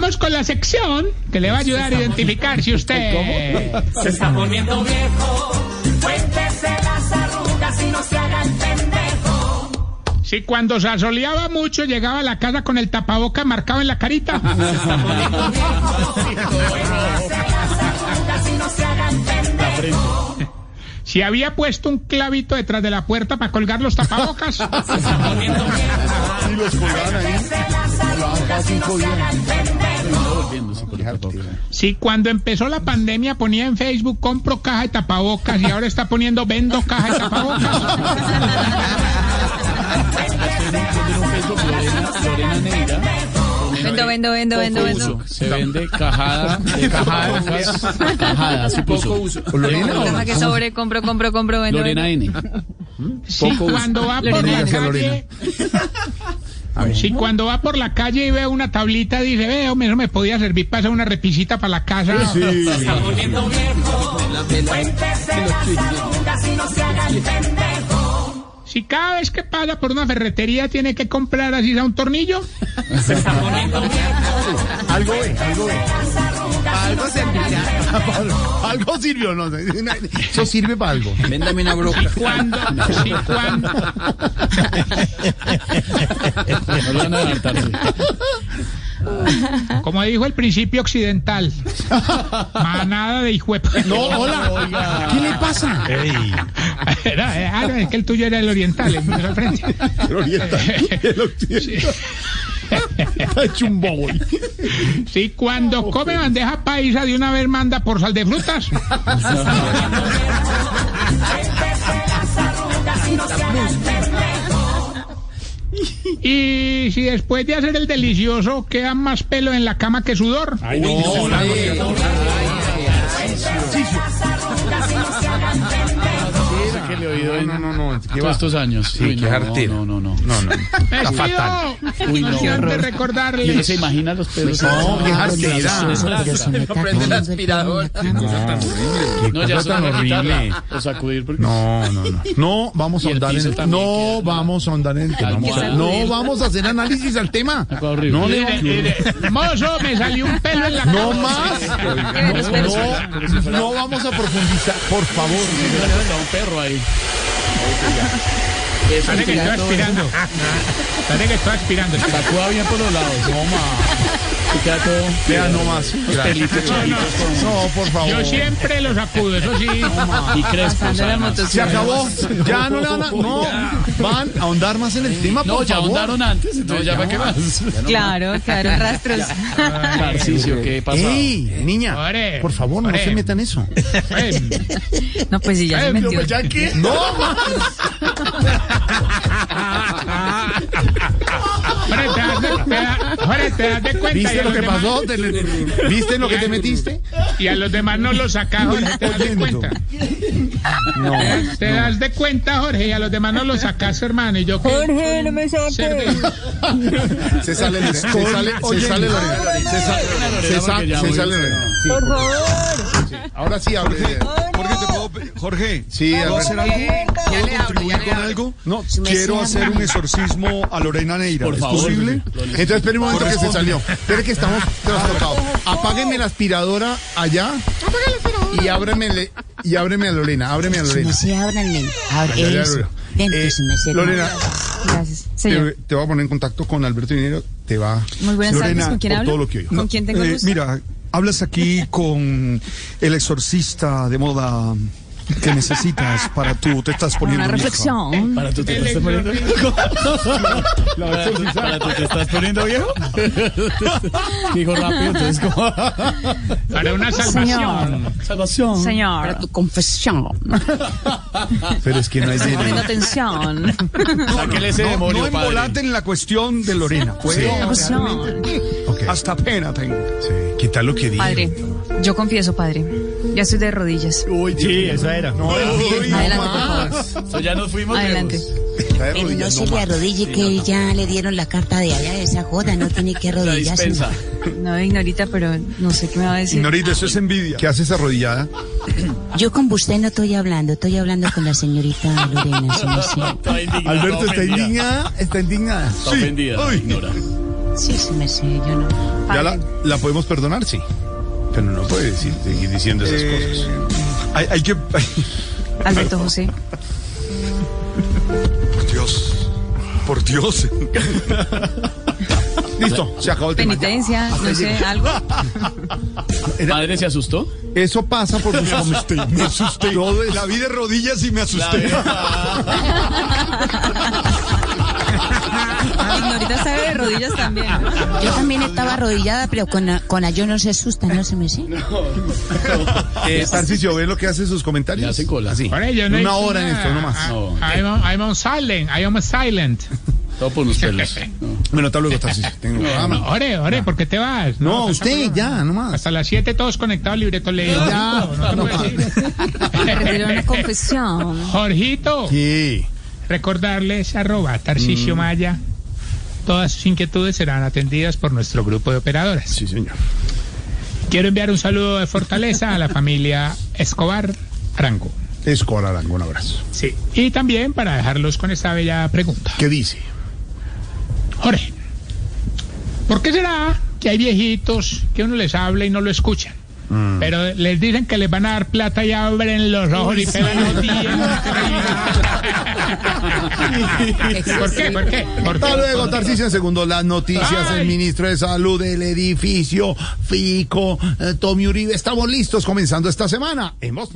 Vamos con la sección que le va a ayudar a identificar si usted Se está poniendo viejo. Cuéntese las arrugas y no se haga el pendejo. si cuando se asoleaba mucho llegaba a la casa con el tapaboca marcado en la carita. Se está poniendo viejo. Cuéntese las arrugas y no se haga el pendejo. Si había puesto un clavito detrás de la puerta para colgar los tapabocas. Los colgaban ahí. Si cuando empezó la pandemia ponía en Facebook compro caja de tapabocas y ahora está poniendo vendo caja de tapabocas. Lorena Neira Vendo, vendo, vendo, vendo, vendo. se vende cajada de. Cajada, así puso. Caja que sobre, compro, compro, compro, vendo. Lorena. N. Si cuando va por la calle, si cuando va por la calle y ve una tablita dice, veo, eso me podía servir para hacer una repisita para la casa. Se está poniendo viejo. Cuéntese las arrugas y no se haga el pendejo. Si cada vez que pasa por una ferretería tiene que comprar así sea un tornillo. Se está poniendo. Algo ve, algo ve. Algo servirá. Algo sirvió, no sé. Eso sirve para algo. Véndame una broca. Cuando, si cuando, No le van a adaptarse. como dijo el principio occidental, manada de hijuepa. No, hola. ¿Qué le pasa? Era- era- ah, no, es que el tuyo era el oriental, el el frente. El oriental. El occidental. Está hecho un bobo. Si cuando come bandeja paisa de una vez manda por sal de frutas. Y si después de hacer el delicioso queda más pelo en la cama que sudor. No, no, no. ¿Qué todos va? estos años. Sí, Uy, qué no, jartera. no, no, no. No, no. Me fatal. Uy, no, no, de horror. ¿Y no recordarles. se imagina los perros? No, qué jartera. No prende el aspirador. No, ya tan horrible. O sacudir porque... No, no, no. No vamos a ahondar en el también No vamos a ahondar en el tema. No vamos a hacer análisis al tema. No le Mozo, me salió un pelo en la cama. No más. No, no vamos a profundizar, por favor. un perro ahí. Parece que estoy aspirando. Parece que estoy aspirando. Sacuda bien por los lados. No, ma. Y queda todo... Vea, no más. Pelitos chiquitos. No, por favor. Yo siempre lo sacudo, eso sí. Y crespos. Se acabó. Ya no le van a. No, van a ahondar más en el tema, No, por ya favor. ahondaron antes, entonces ya para qué más. Claro, quedaron rastros. Tarcicio, ¿qué pasa? ¡Ey, niña! Por favor, no se metan eso. No, pues sí, ya se metió. ¡No más! Te das de, cuenta. ¿Viste lo los que demás- pasó? ¿Te le- ¿Viste lo que te metiste? Y a los demás no lo sacas, Jorge, te das de cuenta. No. Te das de cuenta, Jorge, y a los demás no lo sacas, hermano. Y yo que... Jorge, no me de- Se sale, se sale, se sale Lorena. Se sale, se sale. Por favor. Ahora sí, abre. Jorge, ¿te puedo Jorge, Sí, ¿puedo hacer algo? Ya ¿Puedo contribuir con algo? No, Quiero hacer un exorcismo a Lorena Neira. Por ¿Es favor. posible? Entonces, espere un momento que se salió. Espere que estamos trastocados. Apágueme la aspiradora allá. Y ábreme, le- y ábreme a Lorena. Ábreme a Lorena. Sí. Lorena. Ven, Eh, Lorena, Gracias. Señor. te voy a poner en contacto con Alberto Dinero. Te va. Muy buenas Lorena, tardes. ¿Con quién hablo? todo lo que. ¿Con quién tengo Eh, mira, hablas aquí con el exorcista de moda que necesitas para tú. Te estás poniendo Una reflexión. ¿Para tú te estás poniendo viejo? ¿Para tú, te estás poniendo viejo? Digo rápido, entonces como... Para una salvación. Salvación. Señor. Para tu confesión. Pero es que no hay Poniendo dinero. atención. Sáquele ese No, demonio, no padre. embolate en la cuestión de Lorena. Ok. Hasta pena tengo. Sí, quita lo que digo. Padre, yo confieso, padre. Ya estoy de rodillas. Uy, sí, esa era. No, Adelante, por favor. Eso ya nos fuimos Adelante. de Pero no rodillas, se no le arrodille que ya le dieron la carta de allá de esa joda. No tiene que La arrodillarse. dispensa. No, ignorita, pero no sé qué me va a decir. Ignorita, eso es envidia. ¿Qué haces arrodillada? Yo con usted no estoy hablando. Estoy hablando con la señorita Lorena. sí, sí. Está indignada, Alberto está indignada. Está indignada. Está ofendida, Uy. ignora. Sí, sí, me sé, yo no. ¿Ya la, la podemos perdonar? Sí. Pero no puede decir, seguir diciendo esas Eh, cosas. Hay, hay que. Alberto José. por Dios. Por Dios. Listo, se acabó el tema. Penitencia, no sé, algo. ¿Padre se asustó? Eso pasa por sus comentarios. Me asusté. La vi de rodillas y me asusté. Ignorita está de rodillas también. ¿no? Yo también estaba arrodillada, pero con, a- con a yo no se asusta, no se me sé. Eh, Tarcisio, ¿ves lo que hace sus comentarios? Hace cola. Así. Por ello, no Una hora en nada. esto, no más. Ah, No. I'm, on, I'm on silent. I am silent. Todo por unos pelos. No. Bueno, hasta luego, Tarcisio. Tengo programa. Ore, ore, ¿por qué te vas? No, te usted, ya, no más. Hasta las 7 todos conectados, libreto leído. Ya, no te no a una confesión. Jorgito, Sí. Recordarles arroba Tarcisio Mm. Maya. Todas sus inquietudes serán atendidas por nuestro grupo de operadoras. Sí, señor. Quiero enviar un saludo de fortaleza a la familia Escobar Arango. Escobar Arango, un abrazo. Sí. Y también para dejarlos con esta bella pregunta. ¿Qué dice? Jorge, ¿por qué será que hay viejitos que uno les habla y no lo escuchan? Mm. Pero les dicen que les van a dar plata y abren los ojos y pegan los dientes. ¿Por qué? ¿Por qué? ¿Por Hasta qué? luego, Tarcisio. En segundo, las noticias. Ay. El ministro de Salud del edificio, Fico, eh, Tommy Uribe. Estamos listos comenzando esta semana en Voz.